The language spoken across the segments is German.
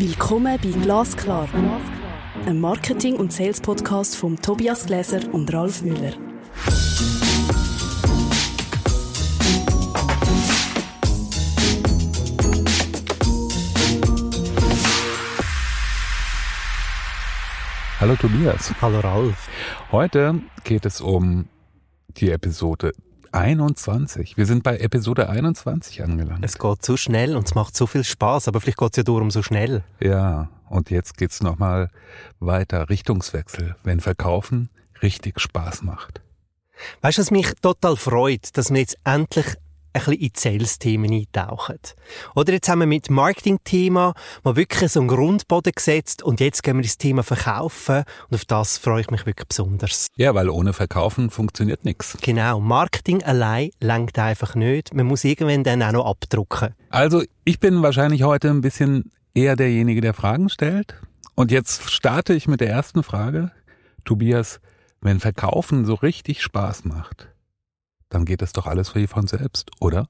Willkommen bei Glasklar, einem Marketing- und Sales-Podcast von Tobias Gläser und Ralf Müller. Hallo Tobias. Hallo Ralf. Heute geht es um die Episode 21. Wir sind bei Episode 21 angelangt. Es geht so schnell und es macht so viel Spaß, aber vielleicht geht es ja darum so schnell. Ja, und jetzt geht's nochmal weiter. Richtungswechsel, wenn Verkaufen richtig Spaß macht. Weißt du, was mich total freut, dass wir jetzt endlich ein bisschen in Sales-Themen eintauchen. Oder jetzt haben wir mit Marketing-Thema mal wirklich so einen Grundboden gesetzt und jetzt gehen wir ins Thema Verkaufen und auf das freue ich mich wirklich besonders. Ja, weil ohne Verkaufen funktioniert nichts. Genau, Marketing allein langt einfach nicht. Man muss irgendwann dann auch noch abdrucken. Also ich bin wahrscheinlich heute ein bisschen eher derjenige, der Fragen stellt. Und jetzt starte ich mit der ersten Frage. Tobias, wenn Verkaufen so richtig Spaß macht, dann geht es doch alles wie von selbst, oder?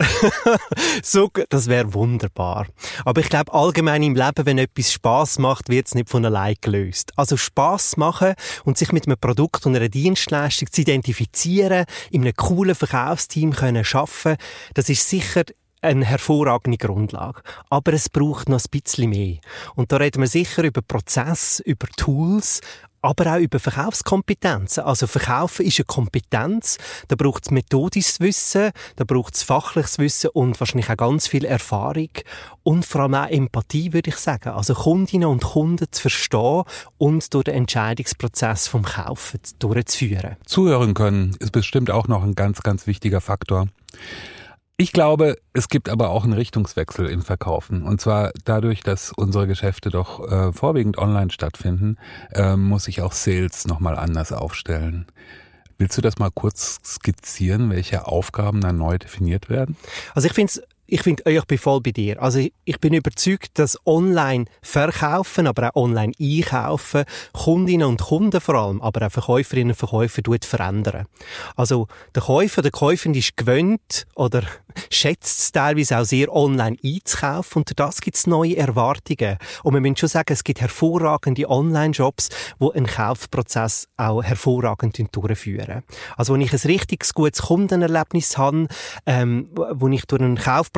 so, das wäre wunderbar. Aber ich glaube, allgemein im Leben, wenn etwas Spaß macht, wird es nicht von allein gelöst. Also Spaß machen und sich mit einem Produkt und einer Dienstleistung zu identifizieren, in einem coolen Verkaufsteam können schaffen, das ist sicher eine hervorragende Grundlage. Aber es braucht noch ein bisschen mehr. Und da reden wir sicher über Prozess, über Tools, aber auch über Verkaufskompetenzen. Also Verkaufen ist eine Kompetenz, da braucht es methodisches Wissen, da braucht es fachliches Wissen und wahrscheinlich auch ganz viel Erfahrung und vor allem auch Empathie, würde ich sagen. Also Kundinnen und Kunden zu verstehen und durch den Entscheidungsprozess vom Kaufen durchzuführen. Zuhören können ist bestimmt auch noch ein ganz, ganz wichtiger Faktor. Ich glaube, es gibt aber auch einen Richtungswechsel im Verkaufen. Und zwar dadurch, dass unsere Geschäfte doch äh, vorwiegend online stattfinden, äh, muss ich auch Sales nochmal anders aufstellen. Willst du das mal kurz skizzieren, welche Aufgaben dann neu definiert werden? Also ich finde es ich finde, ich bin voll bei dir. Also ich, bin überzeugt, dass online verkaufen, aber auch online einkaufen, Kundinnen und Kunden vor allem, aber auch Verkäuferinnen und Verkäufer verändern. Also der Käufer, der Käuferin ist gewöhnt oder schätzt es teilweise auch sehr online einzukaufen und das gibt es neue Erwartungen. Und man muss schon sagen, es gibt hervorragende Online-Jobs, die einen Kaufprozess auch hervorragend durchführen. Also wenn ich ein richtig gutes Kundenerlebnis habe, ähm, wo ich durch einen Kaufprozess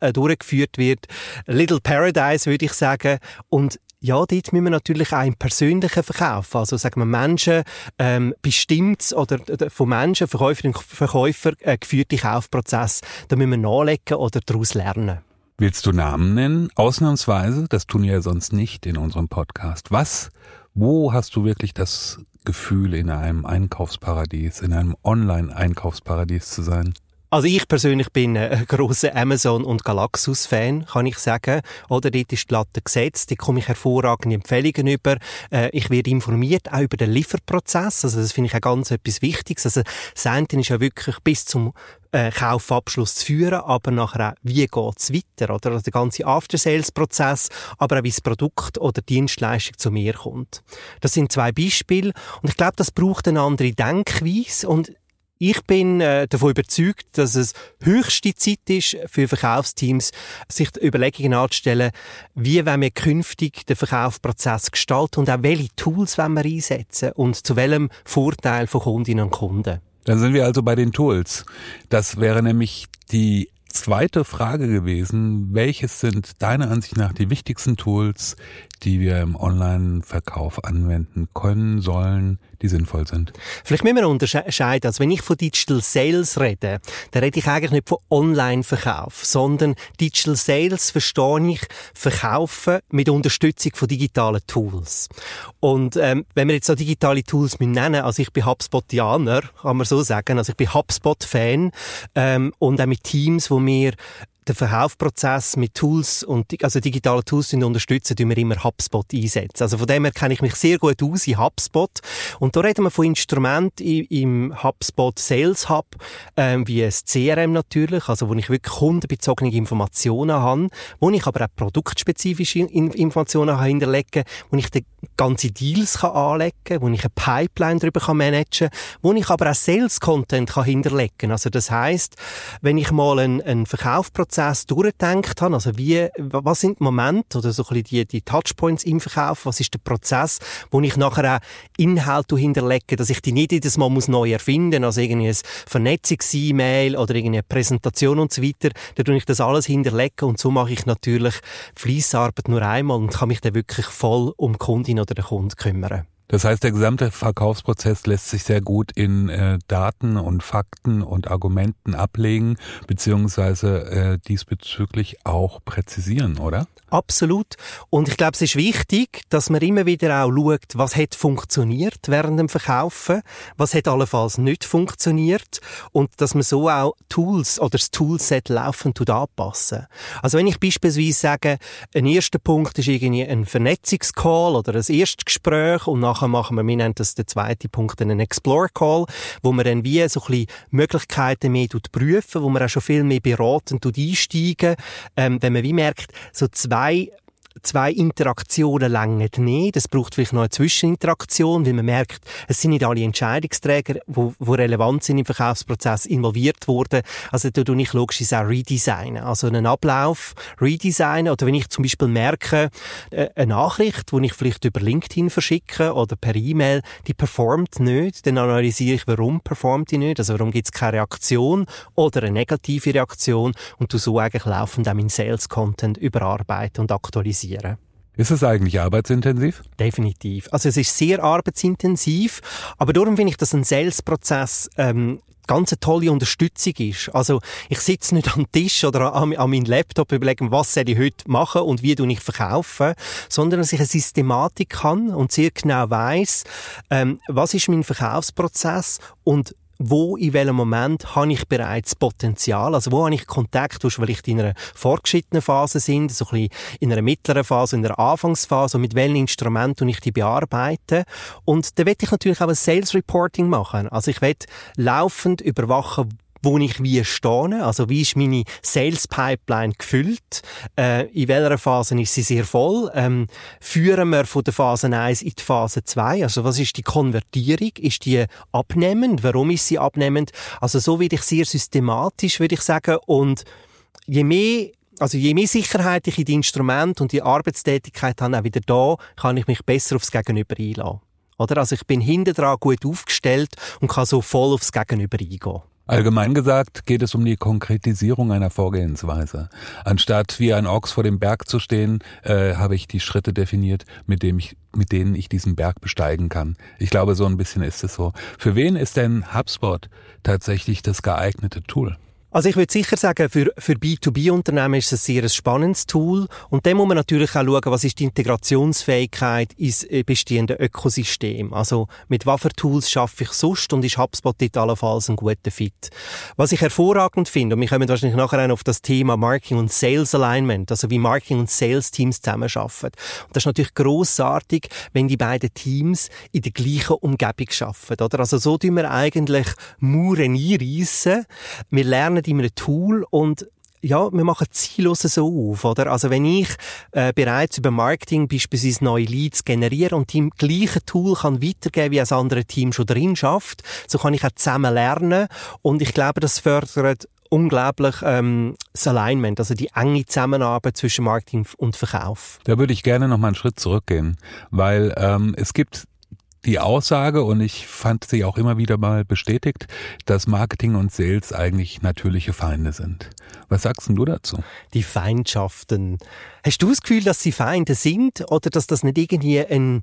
äh, durchgeführt wird, Little Paradise würde ich sagen, und ja, dort müssen wir natürlich auch im persönlichen Verkauf, also sagen wir Menschen ähm, bestimmt oder von Menschen, Verkäuferinnen und Verkäufer äh, geführte Kaufprozess, da müssen wir nachlegen oder daraus lernen. Willst du Namen nennen? Ausnahmsweise, das tun wir ja sonst nicht in unserem Podcast. Was, wo hast du wirklich das Gefühl, in einem Einkaufsparadies, in einem Online-Einkaufsparadies zu sein? Also ich persönlich bin ein grosser Amazon- und Galaxus-Fan, kann ich sagen. Oder dort ist die Latte gesetzt, dort komme ich hervorragende Empfehlungen über. Äh, ich werde informiert auch über den Lieferprozess, also das finde ich auch ganz etwas Wichtiges. Also eine ist ja wirklich bis zum äh, Kaufabschluss zu führen, aber nachher auch, wie geht's weiter, oder? Also der ganze After-Sales-Prozess, aber auch wie das Produkt oder die Dienstleistung zu mir kommt. Das sind zwei Beispiele und ich glaube, das braucht eine andere Denkweise und ich bin äh, davon überzeugt, dass es höchste Zeit ist für Verkaufsteams, sich Überlegungen anzustellen, wie wollen wir künftig den Verkaufsprozess gestalten und auch welche Tools wollen wir einsetzen und zu welchem Vorteil von Kundinnen und Kunden. Dann sind wir also bei den Tools. Das wäre nämlich die zweite Frage gewesen. Welches sind deiner Ansicht nach die wichtigsten Tools, die wir im Online-Verkauf anwenden können, sollen, die sinnvoll sind. Vielleicht müssen wir unterscheiden. Also wenn ich von Digital Sales rede, dann rede ich eigentlich nicht von Online-Verkauf, sondern Digital Sales verstehe ich Verkaufen mit Unterstützung von digitalen Tools. Und ähm, wenn wir jetzt so digitale Tools nennen, also ich bin HubSpotianer, kann man so sagen, also ich bin HubSpot-Fan ähm, und auch mit Teams, wo wir den Verkaufsprozess mit Tools und also digitale Tools unterstützen, tun wir immer HubSpot einsetzen. Also von dem her kenne ich mich sehr gut aus in HubSpot. Und da reden wir von Instrumenten im HubSpot Sales Hub, ähm, wie ein CRM natürlich, also wo ich wirklich kundenbezogene Informationen habe, wo ich aber auch produktspezifische Informationen hinterlegen kann, wo ich ganze Deals kann anlegen kann, wo ich eine Pipeline darüber kann managen kann, wo ich aber auch Sales Content kann hinterlegen kann. Also das heißt, wenn ich mal einen, einen Verkaufsprozess Verkaufsprozess durchgedacht habe, also wie, was sind die Momente oder so ein bisschen die, die Touchpoints im Verkauf, was ist der Prozess, wo ich nachher auch Inhalte hinterlege, dass ich die nicht jedes Mal muss neu erfinden, also irgendwie ein Vernetzungs-E-Mail oder irgendeine Präsentation und so weiter, da tue ich das alles hinterlegen und so mache ich natürlich Fließarbeit nur einmal und kann mich dann wirklich voll um die Kundin oder den Kunden kümmern. Das heißt, der gesamte Verkaufsprozess lässt sich sehr gut in äh, Daten und Fakten und Argumenten ablegen, beziehungsweise äh, diesbezüglich auch präzisieren, oder? Absolut. Und ich glaube, es ist wichtig, dass man immer wieder auch schaut, was hat funktioniert während dem Verkaufen, was hat allenfalls nicht funktioniert und dass man so auch Tools oder das Toolset laufend anpassen. Also wenn ich beispielsweise sage, ein erster Punkt ist irgendwie ein Vernetzungscall oder ein Erstgespräch und nachher machen wir, wir nennen das der zweite Punkt, einen Explore Call, wo man dann wie so ein bisschen Möglichkeiten mehr prüfen, wo man auch schon viel mehr beraten einsteigen, ähm, wenn man wie merkt, so zwei I zwei Interaktionen länger nicht. Es braucht vielleicht noch eine Zwischeninteraktion, weil man merkt, es sind nicht alle Entscheidungsträger, die, die relevant sind im Verkaufsprozess, involviert worden. Also da tue ich logisch auch redesignen. Also einen Ablauf redesignen. Oder wenn ich zum Beispiel merke, äh, eine Nachricht, die ich vielleicht über LinkedIn verschicke oder per E-Mail, die performt nicht, dann analysiere ich, warum performt die nicht. Also warum gibt es keine Reaktion oder eine negative Reaktion und du so eigentlich laufend auch meinen Sales-Content überarbeiten und aktualisieren realisieren. Ist es eigentlich arbeitsintensiv? Definitiv. Also es ist sehr arbeitsintensiv, aber darum finde ich, dass ein Sales-Prozess ähm, ganz eine tolle Unterstützung ist. Also ich sitze nicht am Tisch oder an, an meinem Laptop und überlege, was soll ich heute machen und wie tue ich verkaufen, sondern dass ich eine Systematik kann und sehr genau weiß, ähm, was ist mein Verkaufsprozess und wo, in welchem Moment habe ich bereits Potenzial, also wo habe ich Kontakt, wo vielleicht in einer fortgeschrittenen Phase sind, so ein bisschen in einer mittleren Phase, in einer Anfangsphase und mit welchen Instrumenten ich die bearbeite. Und da werde ich natürlich auch ein Sales Reporting machen. Also ich werde laufend überwachen, wo ich wie stehe, also wie ist meine Sales Pipeline gefüllt, äh, in welcher Phase ist sie sehr voll, ähm, führen wir von der Phase 1 in die Phase 2, also was ist die Konvertierung, ist die abnehmend, warum ist sie abnehmend, also so werde ich sehr systematisch, würde ich sagen, und je mehr also je mehr Sicherheit ich in die Instrumente und die Arbeitstätigkeit habe, auch wieder da, kann ich mich besser aufs Gegenüber einlassen. Oder? Also ich bin hinten dran gut aufgestellt und kann so voll aufs Gegenüber eingehen. Allgemein gesagt geht es um die Konkretisierung einer Vorgehensweise. Anstatt wie ein Ochs vor dem Berg zu stehen, äh, habe ich die Schritte definiert, mit, dem ich, mit denen ich diesen Berg besteigen kann. Ich glaube, so ein bisschen ist es so. Für wen ist denn HubSpot tatsächlich das geeignete Tool? Also ich würde sicher sagen, für, für B2B-Unternehmen ist es ein sehr spannendes Tool. Und dann muss man natürlich auch schauen, was ist die Integrationsfähigkeit ins äh, bestehende Ökosystem. Also mit für Tools schaffe ich sonst und ist HubSpot dort allenfalls ein guter Fit. Was ich hervorragend finde, und wir kommen wahrscheinlich nachher auf das Thema Marketing und Sales Alignment, also wie Marketing und Sales Teams zusammenarbeiten. Und das ist natürlich großartig, wenn die beiden Teams in der gleichen Umgebung arbeiten, oder? Also so tun wir eigentlich Mauern einreissen. Wir lernen in einem Tool und ja, wir machen ziellose so auf, oder? Also wenn ich äh, bereits über Marketing beispielsweise neue Leads generiere und im gleichen Tool kann weitergeben, wie ein anderes Team schon drin schafft, so kann ich auch zusammen lernen und ich glaube, das fördert unglaublich ähm, das Alignment, also die enge Zusammenarbeit zwischen Marketing und Verkauf. Da würde ich gerne noch mal einen Schritt zurückgehen, weil ähm, es gibt die Aussage, und ich fand sie auch immer wieder mal bestätigt, dass Marketing und Sales eigentlich natürliche Feinde sind. Was sagst du dazu? Die Feindschaften. Hast du das Gefühl, dass sie Feinde sind oder dass das nicht irgendwie ein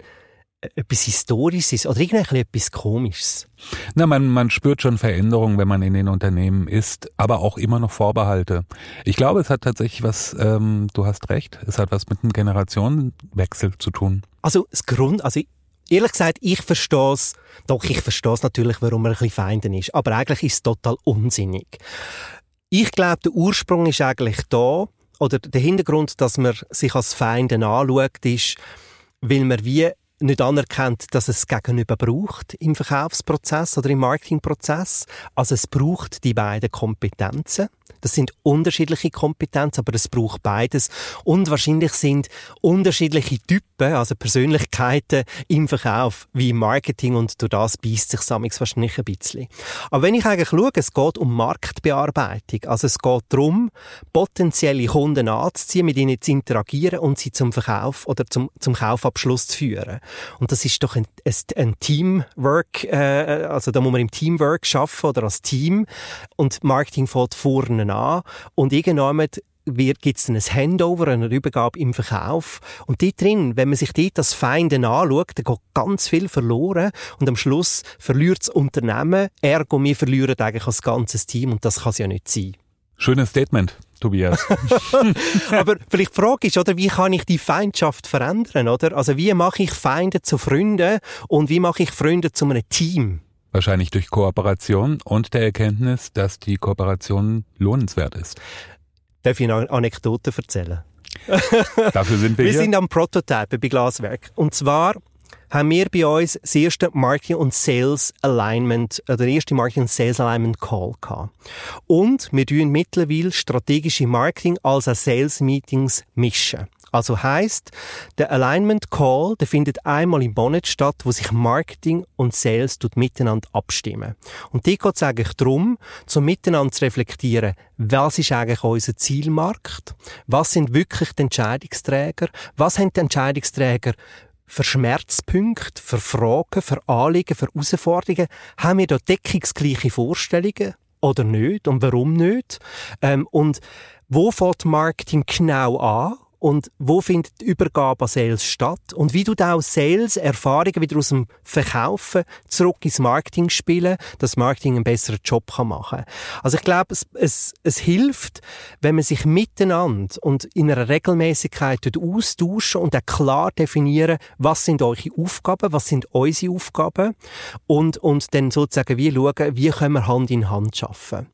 etwas Historisches oder irgendwie etwas Komisches? Na, man, man spürt schon Veränderungen, wenn man in den Unternehmen ist, aber auch immer noch Vorbehalte. Ich glaube, es hat tatsächlich was, ähm, du hast recht, es hat was mit einem Generationenwechsel zu tun. Also das Grund, also Ehrlich gesagt, ich verstehe es, doch ich verstehe es natürlich, warum er ein bisschen Feinden ist, aber eigentlich ist es total unsinnig. Ich glaube, der Ursprung ist eigentlich da, oder der Hintergrund, dass man sich als Feinden anschaut, ist, weil man wie nicht anerkennt, dass es Gegenüber braucht im Verkaufsprozess oder im Marketingprozess. Also es braucht die beiden Kompetenzen. Das sind unterschiedliche Kompetenzen, aber es braucht beides. Und wahrscheinlich sind unterschiedliche Typen, also Persönlichkeiten im Verkauf wie im Marketing und durch das beißt sich Samix wahrscheinlich ein bisschen. Aber wenn ich eigentlich schaue, es geht um Marktbearbeitung. Also es geht darum, potenzielle Kunden anzuziehen, mit ihnen zu interagieren und sie zum Verkauf oder zum, zum Kaufabschluss zu führen. Und das ist doch ein, ein, Teamwork, äh, also da muss man im Teamwork schaffen oder als Team. Und Marketing fällt vorne an. Und irgendwann gibt es ein Handover, eine Übergabe im Verkauf. Und dort drin, wenn man sich dort das Feinde anschaut, dann geht ganz viel verloren. Und am Schluss verliert das Unternehmen, ergo wir verlieren eigentlich als ganzes Team. Und das kann es ja nicht sein. Schönes Statement. Tobias. Aber vielleicht die Frage ist, oder, wie kann ich die Feindschaft verändern, oder? Also, wie mache ich Feinde zu Freunden und wie mache ich Freunde zu einem Team? Wahrscheinlich durch Kooperation und der Erkenntnis, dass die Kooperation lohnenswert ist. Darf ich eine Anekdote erzählen? Dafür sind wir, wir hier. Wir sind am Prototypen bei Glaswerk. Und zwar haben wir bei uns das erste Marketing und Sales Alignment, oder der erste Marketing und Sales Alignment Call gehabt. Und wir tun mittlerweile strategische Marketing als auch Sales Meetings mischen. Also heißt, der Alignment Call, der findet einmal im Monat statt, wo sich Marketing und Sales miteinander abstimmen. Und die geht es eigentlich darum, zum Miteinander zu reflektieren, was ist eigentlich unser Zielmarkt? Was sind wirklich die Entscheidungsträger? Was haben die Entscheidungsträger für Schmerzpunkte, für Fragen, für Anliegen, für Herausforderungen? Haben wir da deckungsgleiche Vorstellungen oder nicht? Und warum nicht? Ähm, und wo fängt Marketing genau an? Und wo findet die Übergabe an Sales statt und wie du auch Sales Erfahrungen wieder aus dem Verkaufen zurück ins Marketing spielen, dass Marketing einen besseren Job kann machen. Also ich glaube, es, es, es hilft, wenn man sich miteinander und in einer Regelmäßigkeit austauschen und auch klar definieren, was sind eure Aufgaben, was sind unsere Aufgaben und, und dann sozusagen wie schauen, wie können wir Hand in Hand schaffen.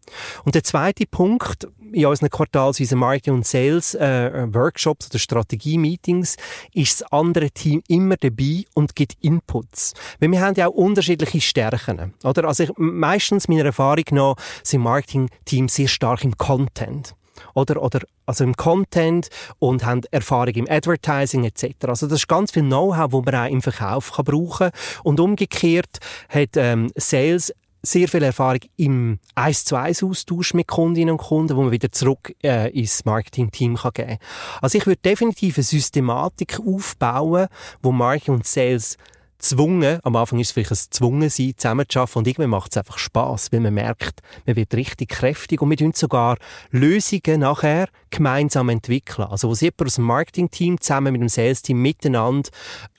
Und der zweite Punkt in unseren quartalsweisen Marketing und Sales äh, Workshops Workshops oder Strategie-Meetings ist das andere Team immer dabei und gibt Inputs. Weil wir haben ja auch unterschiedliche Stärken. Oder? Also ich, meistens meiner Erfahrung nach sind Marketing-Teams sehr stark im Content oder, oder also im Content und haben Erfahrung im Advertising etc. Also das ist ganz viel Know-how, wo man auch im Verkauf kann brauchen und umgekehrt hat ähm, Sales sehr viel Erfahrung im 1 zu 1 Austausch mit Kundinnen und Kunden, wo man wieder zurück äh, ins Marketing-Team kann geben Also ich würde definitiv eine Systematik aufbauen, wo Marketing und Sales zwungen, am Anfang ist es vielleicht ein Zwungen sein, zusammenzuarbeiten und irgendwann macht es einfach Spaß, weil man merkt, man wird richtig kräftig und wir tun sogar Lösungen nachher gemeinsam entwickeln. Also wo jemand aus dem Marketing-Team zusammen mit dem Sales-Team miteinander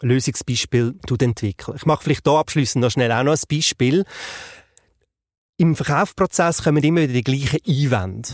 Lösungsbeispiel entwickeln. Ich mache vielleicht hier abschließend noch schnell auch noch ein Beispiel. Im Verkaufsprozess kommen immer wieder die gleichen Einwände.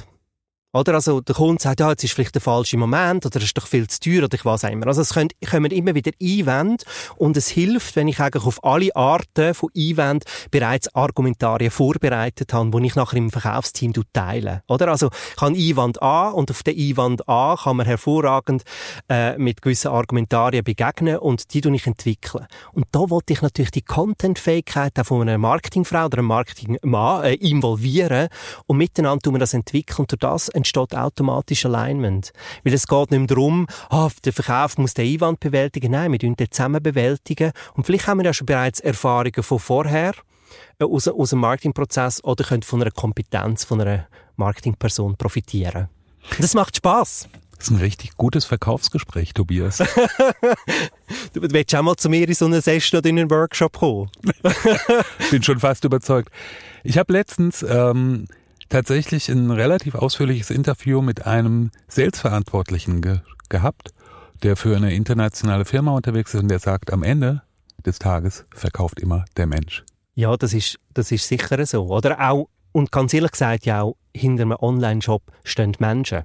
Oder? Also, der Kunde sagt, ja, jetzt ist vielleicht der falsche Moment, oder es ist doch viel zu teuer, oder ich weiß auch immer. Also, es können, kommen immer wieder Einwände, und es hilft, wenn ich eigentlich auf alle Arten von Einwänden bereits Argumentarien vorbereitet habe, die ich nachher im Verkaufsteam teile. Oder? Also, ich habe Einwand A, und auf den Einwand A kann man hervorragend, äh, mit gewissen Argumentarien begegnen, und die ich entwickeln. Und da wollte ich natürlich die Content-Fähigkeit von einer Marketingfrau oder einem Marketingmann äh, involvieren, und miteinander tun wir das entwickeln, und durch das entsteht automatisch Alignment. Weil es geht nicht mehr darum, ah, der Verkauf muss den Einwand bewältigen. Nein, wir den zusammen bewältigen. Und vielleicht haben wir ja schon bereits Erfahrungen von vorher, äh, aus, aus dem Marketingprozess oder können von einer Kompetenz von einer Marketingperson profitieren. Das macht Spaß. Das ist ein richtig gutes Verkaufsgespräch, Tobias. du willst auch mal zu mir in so eine Session oder in einen Workshop kommen. Bin schon fast überzeugt. Ich habe letztens ähm, tatsächlich ein relativ ausführliches Interview mit einem Sales-Verantwortlichen ge gehabt, der für eine internationale Firma unterwegs ist und der sagt, am Ende des Tages verkauft immer der Mensch. Ja, das ist, das ist sicher so. Oder auch, und ganz ehrlich gesagt, ja auch hinter einem Online-Shop stehen Menschen.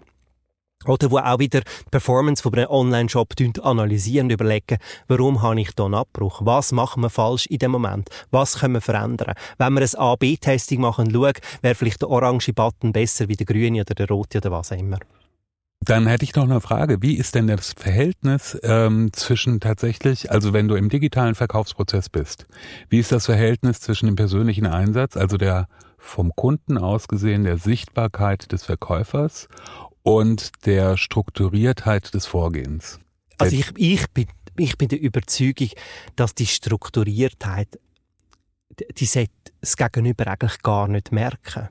Oder wo auch wieder die Performance von einem Online-Shop analysieren überlegen, warum habe ich da einen Abbruch? Was machen wir falsch in dem Moment? Was können wir verändern? Wenn wir ein A-B-Testing machen schauen, wäre vielleicht der orange Button besser wie der grüne oder der rote oder was auch immer. Dann hätte ich noch eine Frage. Wie ist denn das Verhältnis ähm, zwischen tatsächlich, also wenn du im digitalen Verkaufsprozess bist, wie ist das Verhältnis zwischen dem persönlichen Einsatz, also der vom Kunden aus gesehen, der Sichtbarkeit des Verkäufers und der Strukturiertheit des Vorgehens. Also ich, ich, bin, ich bin der Überzeugung, dass die Strukturiertheit, die sollte das Gegenüber eigentlich gar nicht merken.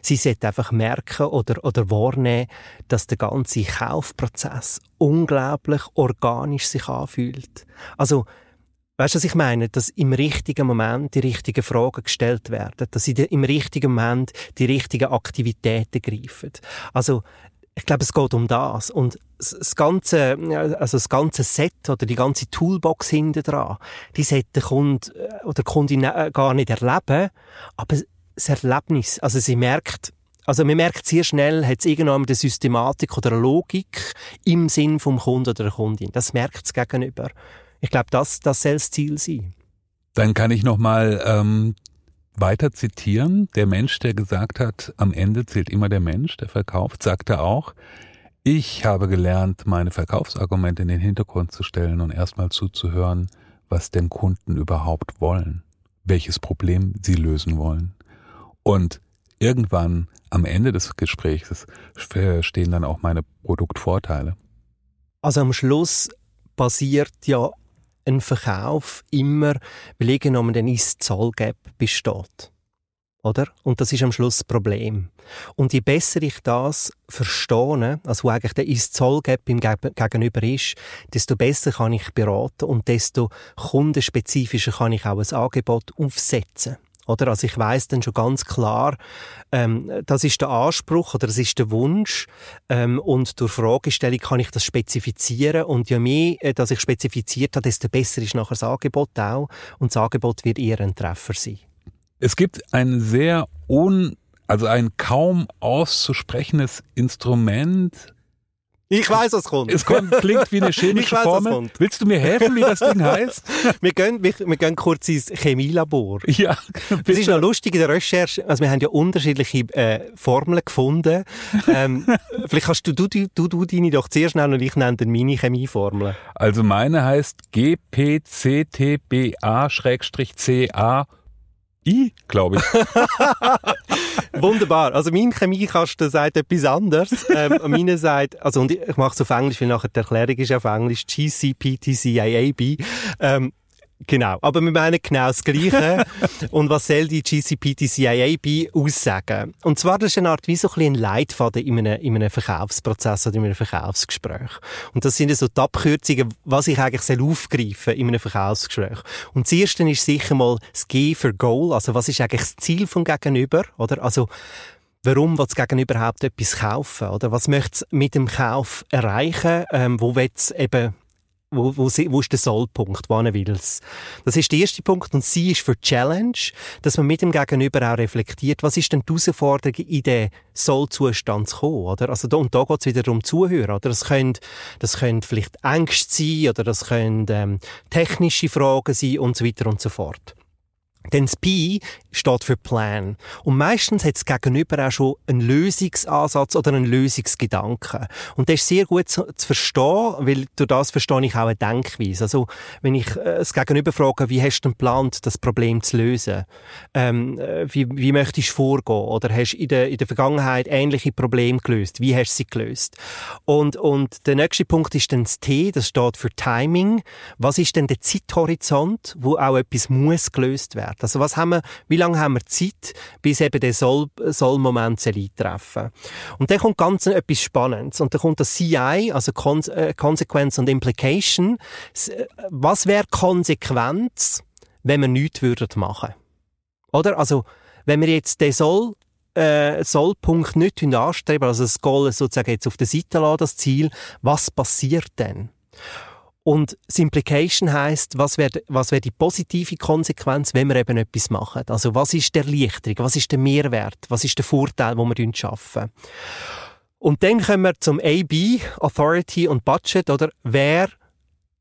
Sie sollte einfach merken oder, oder wahrnehmen, dass der ganze Kaufprozess unglaublich organisch sich anfühlt. Also, Weißt du, was ich meine? Dass im richtigen Moment die richtigen Fragen gestellt werden, dass sie im richtigen Moment die richtigen Aktivitäten greifen. Also, ich glaube, es geht um das. Und das ganze, also das ganze Set oder die ganze Toolbox hinten dran, die sollte der Kunde äh, oder Kundin äh, gar nicht erleben, aber das Erlebnis, also sie merkt, also man merkt sehr schnell, hat es irgendwann eine Systematik oder eine Logik im Sinn vom Kunden oder der Kundin. Das merkt es gegenüber. Ich glaube, das, das soll das Ziel sein. Dann kann ich nochmal ähm, weiter zitieren. Der Mensch, der gesagt hat, am Ende zählt immer der Mensch, der verkauft, sagte auch, ich habe gelernt, meine Verkaufsargumente in den Hintergrund zu stellen und erstmal zuzuhören, was denn Kunden überhaupt wollen, welches Problem sie lösen wollen. Und irgendwann am Ende des Gesprächs stehen dann auch meine Produktvorteile. Also am Schluss basiert ja ein Verkauf immer, weil irgendwann ein Ist-Zoll-Gap besteht. Oder? Und das ist am Schluss das Problem. Und je besser ich das verstehe, also wo eigentlich der Ist-Zoll-Gap im Gegenüber ist, desto besser kann ich beraten und desto kundenspezifischer kann ich auch ein Angebot aufsetzen. Oder? Also ich weiß dann schon ganz klar, ähm, das ist der Anspruch oder das ist der Wunsch ähm, und durch Fragestellung kann ich das spezifizieren und je mehr, äh, dass ich spezifiziert habe, desto besser ist nachher das Angebot auch und das Angebot wird eher ein Treffer sein. Es gibt ein sehr un, also ein kaum auszusprechendes Instrument, ich weiß, was kommt. Es kommt, klingt wie eine chemische weiss, Formel. Willst du mir helfen, wie das Ding heißt? wir, gehen, wir, wir gehen kurz ins Chemielabor. Ja. Das ist noch lustig in der Recherche. Also wir haben ja unterschiedliche äh, Formeln gefunden. Ähm, vielleicht kannst du, du, du, du deine doch zuerst nennen und ich nenne dann meine Chemieformel. Also meine heißt GPCTBA-CA I, glaube ich. Wunderbar. Also mein Chemiekasten sagt etwas anderes. Ähm, meine sagt, also und ich mache es auf Englisch, weil nachher die Erklärung ist auf Englisch GCPTCIAB. Ähm, Genau, aber wir meinen genau das Gleiche. und was soll die GCPTCIAB aussagen? Und zwar, das ist eine Art wie so ein, ein Leitfaden in einem, in einem Verkaufsprozess oder in einem Verkaufsgespräch. Und das sind so die Abkürzungen, was ich eigentlich soll aufgreifen in einem Verkaufsgespräch. Und das erste ist sicher mal das G für Goal, also was ist eigentlich das Ziel vom Gegenüber, oder? Also, warum will das Gegenüber überhaupt etwas kaufen, oder? Was möchte es mit dem Kauf erreichen? Ähm, wo will es eben wo, wo, wo ist der Sollpunkt, wo will? Das ist der erste Punkt. Und sie ist für Challenge, dass man mit dem Gegenüber auch reflektiert, was ist denn die Herausforderung, in den Sollzustand zu kommen, oder? Also da, und da geht es wieder um Zuhören, oder? Das können, das können vielleicht Ängste sein, oder das können ähm, technische Fragen sein, und so weiter und so fort. Denn P steht für Plan. Und meistens hat es gegenüber auch schon einen Lösungsansatz oder einen Lösungsgedanken. Und das ist sehr gut zu, zu verstehen, weil durch das verstehe ich auch eine Denkweise. Also, wenn ich äh, das Gegenüber frage, wie hast du geplant, das Problem zu lösen? Ähm, äh, wie, wie möchtest du vorgehen? Oder hast du in der, in der Vergangenheit ähnliche Probleme gelöst? Wie hast du sie gelöst? Und, und der nächste Punkt ist dann das T, das steht für Timing. Was ist denn der Zeithorizont, wo auch etwas muss gelöst werden? Also was haben wir, wie lange haben wir Zeit, bis eben der Soll, Soll-Moment eintreffen Und dann kommt ganz etwas Spannendes. Und dann kommt das CI, also Kon äh, Consequence und Implication. Äh, was wäre Konsequenz, wenn wir nichts würden machen? Oder? Also, wenn wir jetzt den Soll äh, Sollpunkt nicht anstreben, also das Goal sozusagen jetzt auf der Seite lassen, das Ziel, was passiert denn? Und das Implication heisst, was wäre was wär die positive Konsequenz, wenn wir eben etwas machen? Also was ist der Erleichterung? Was ist der Mehrwert? Was ist der Vorteil, den wir schaffen? Und dann kommen wir zum AB, Authority und Budget, oder? Wer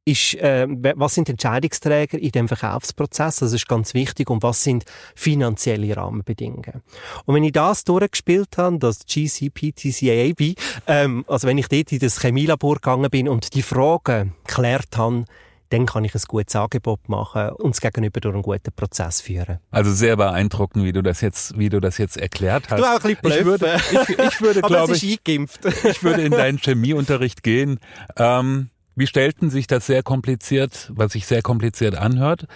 ist, äh, was sind Entscheidungsträger in dem Verkaufsprozess? Das ist ganz wichtig. Und was sind finanzielle Rahmenbedingungen? Und wenn ich das durchgespielt habe, das GCPTCAB, ähm, also wenn ich dort in das Chemielabor gegangen bin und die Fragen geklärt habe, dann kann ich ein gutes Angebot machen und es gegenüber durch einen guten Prozess führen. Also sehr beeindruckend, wie du das jetzt, wie du das jetzt erklärt hast. Du auch ein bisschen ich würde, ich, ich würde glaube ich, ich würde in deinen Chemieunterricht gehen. Ähm, wie stellten sich das sehr kompliziert, was sich sehr kompliziert anhört,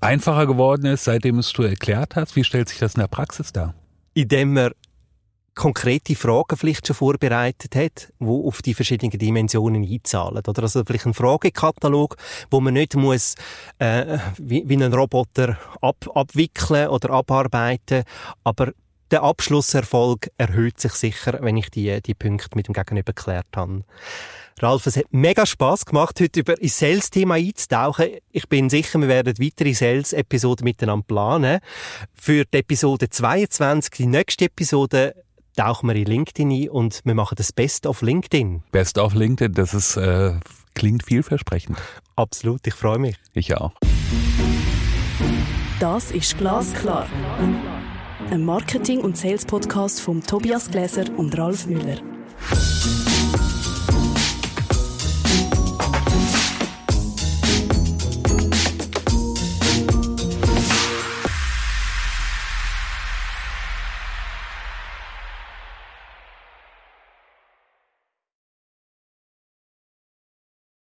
einfacher geworden ist, seitdem es du erklärt hast? Wie stellt sich das in der Praxis dar? Indem man konkrete Fragen vielleicht schon vorbereitet hat, wo auf die verschiedenen Dimensionen einzahlen. Oder also vielleicht ein Fragekatalog, wo man nicht muss äh, wie, wie ein Roboter ab, abwickeln oder abarbeiten, aber der Abschlusserfolg erhöht sich sicher, wenn ich die, die Punkte mit dem Gegenüber geklärt habe. Ralf, es hat mega Spass gemacht, heute über ein Sales-Thema einzutauchen. Ich bin sicher, wir werden weitere Sales-Episoden miteinander planen. Für die Episode 22, die nächste Episode, tauchen wir in LinkedIn ein und wir machen das Best of LinkedIn. Best of LinkedIn, das ist, äh, klingt vielversprechend. Absolut, ich freue mich. Ich auch. Das ist Glasklar. Ein Marketing- und Sales-Podcast von Tobias Gläser und Ralf Müller.